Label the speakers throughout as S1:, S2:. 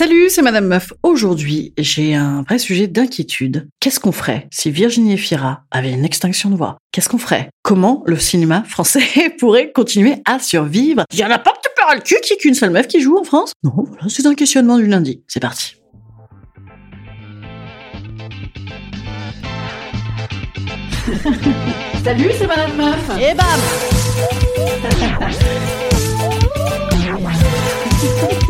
S1: Salut, c'est Madame Meuf. Aujourd'hui, j'ai un vrai sujet d'inquiétude. Qu'est-ce qu'on ferait si Virginie Efira avait une extinction de voix? Qu'est-ce qu'on ferait? Comment le cinéma français pourrait continuer à survivre? Il y en a pas que tu perds le cul ait qu'une seule meuf qui joue en France? Non, voilà, c'est un questionnement du lundi. C'est parti. Salut, c'est Madame Meuf.
S2: Et bam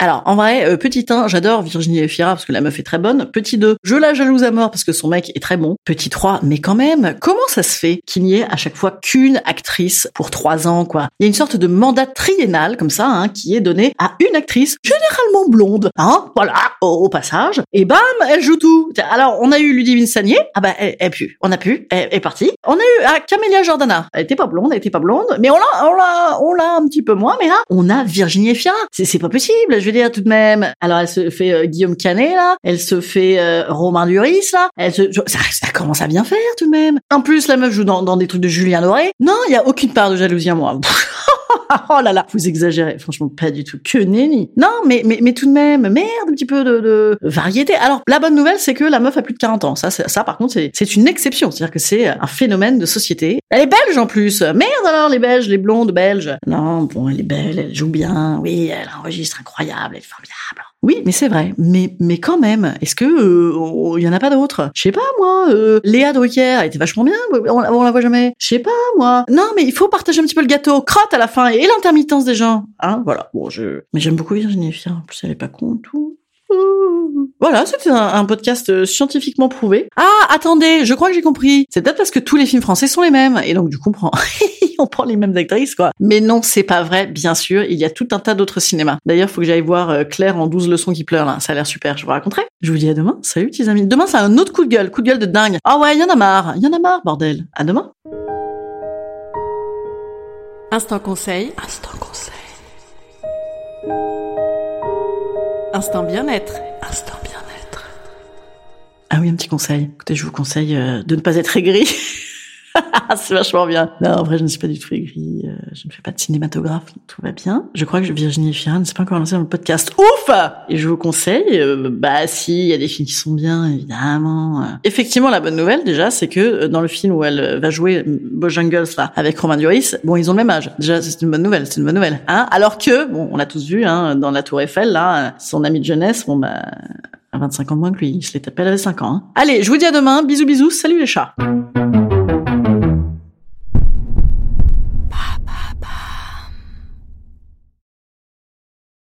S1: Alors, en vrai, euh, petit 1, j'adore Virginie Efira parce que la meuf est très bonne. Petit 2, je la jalouse à mort parce que son mec est très bon. Petit 3, mais quand même, comment ça se fait qu'il n'y ait à chaque fois qu'une actrice pour trois ans, quoi? Il y a une sorte de mandat triennal, comme ça, hein, qui est donné à une actrice, généralement blonde, hein, voilà, au, passage. Et bam, elle joue tout. Alors, on a eu Ludivine Sagnier, ah bah, elle, elle pu, on a pu, elle est partie. On a eu ah, Camélia Jordana, elle était pas blonde, elle était pas blonde, mais on l'a, on l'a, on l'a un petit peu moins, mais là, on a Virginie Efira. C'est, c'est pas possible, veux dire tout de même. Alors elle se fait euh, Guillaume Canet là, elle se fait euh, Romain Duris là, elle se, ça, commence à bien faire tout de même. En plus la meuf joue dans, des trucs de Julien Doré. Non, il y a aucune part de jalousie en moi. oh là là, vous exagérez, franchement pas du tout. Que nenni. Non, mais mais tout de même, merde, un petit peu de, de variété. Alors la bonne nouvelle, c'est que la meuf a plus de 40 ans. Ça, ça par contre, c'est une exception. C'est-à-dire que c'est un phénomène de société. Elle est belge en plus. Merde alors les belges, les blondes belges. Non, bon, elle est belle, elle joue bien. Oui, elle enregistre incroyable, elle est formidable. Oui, mais c'est vrai. Mais mais quand même, est-ce que euh, il y en a pas d'autres? Je sais pas moi. Euh, Léa Drucker, elle était vachement bien. On, la voit jamais. Je sais pas moi. Non, mais il faut partager un petit peu le gâteau. Crotte à la fin et l'intermittence des gens. Hein, voilà. Bon, je. Mais j'aime beaucoup Virginie Fira. En plus, elle est pas con tout. Voilà, c'était un, un podcast euh, scientifiquement prouvé. Ah, attendez, je crois que j'ai compris. C'est peut-être parce que tous les films français sont les mêmes. Et donc, du coup, on on prend les mêmes actrices, quoi. Mais non, c'est pas vrai, bien sûr. Il y a tout un tas d'autres cinémas. D'ailleurs, faut que j'aille voir euh, Claire en 12 leçons qui pleurent, là. Ça a l'air super. Je vous raconterai. Je vous dis à demain. Salut, petits amis. Demain, c'est un autre coup de gueule. Coup de gueule de dingue. Ah ouais, il y en a marre. Y en a marre, bordel. À demain.
S2: Instant conseil.
S1: Instant conseil.
S2: Instant bien-être.
S1: Instant bien-être. Ah oui, un petit conseil. Écoutez, je vous conseille euh, de ne pas être aigri. c'est vachement bien. Non, en vrai, je ne suis pas du tout aigri. euh, je ne fais pas de cinématographe. Tout va bien. Je crois que Virginie Fira ne s'est pas encore lancée dans le podcast. Ouf Et je vous conseille, euh, bah si, il y a des films qui sont bien, évidemment. Effectivement, la bonne nouvelle, déjà, c'est que euh, dans le film où elle euh, va jouer euh, Bojangles, là, avec Romain Duris, bon, ils ont le même âge. Déjà, c'est une bonne nouvelle, c'est une bonne nouvelle. Hein Alors que, bon, on l'a tous vu, hein, dans la Tour Eiffel, là, euh, son ami de jeunesse, bon, bah, a 25 ans de moins que lui. Il se l'est tapé, elle avait 5 ans. hein. Allez, je vous dis à demain. Bisous, bisous. Salut les chats.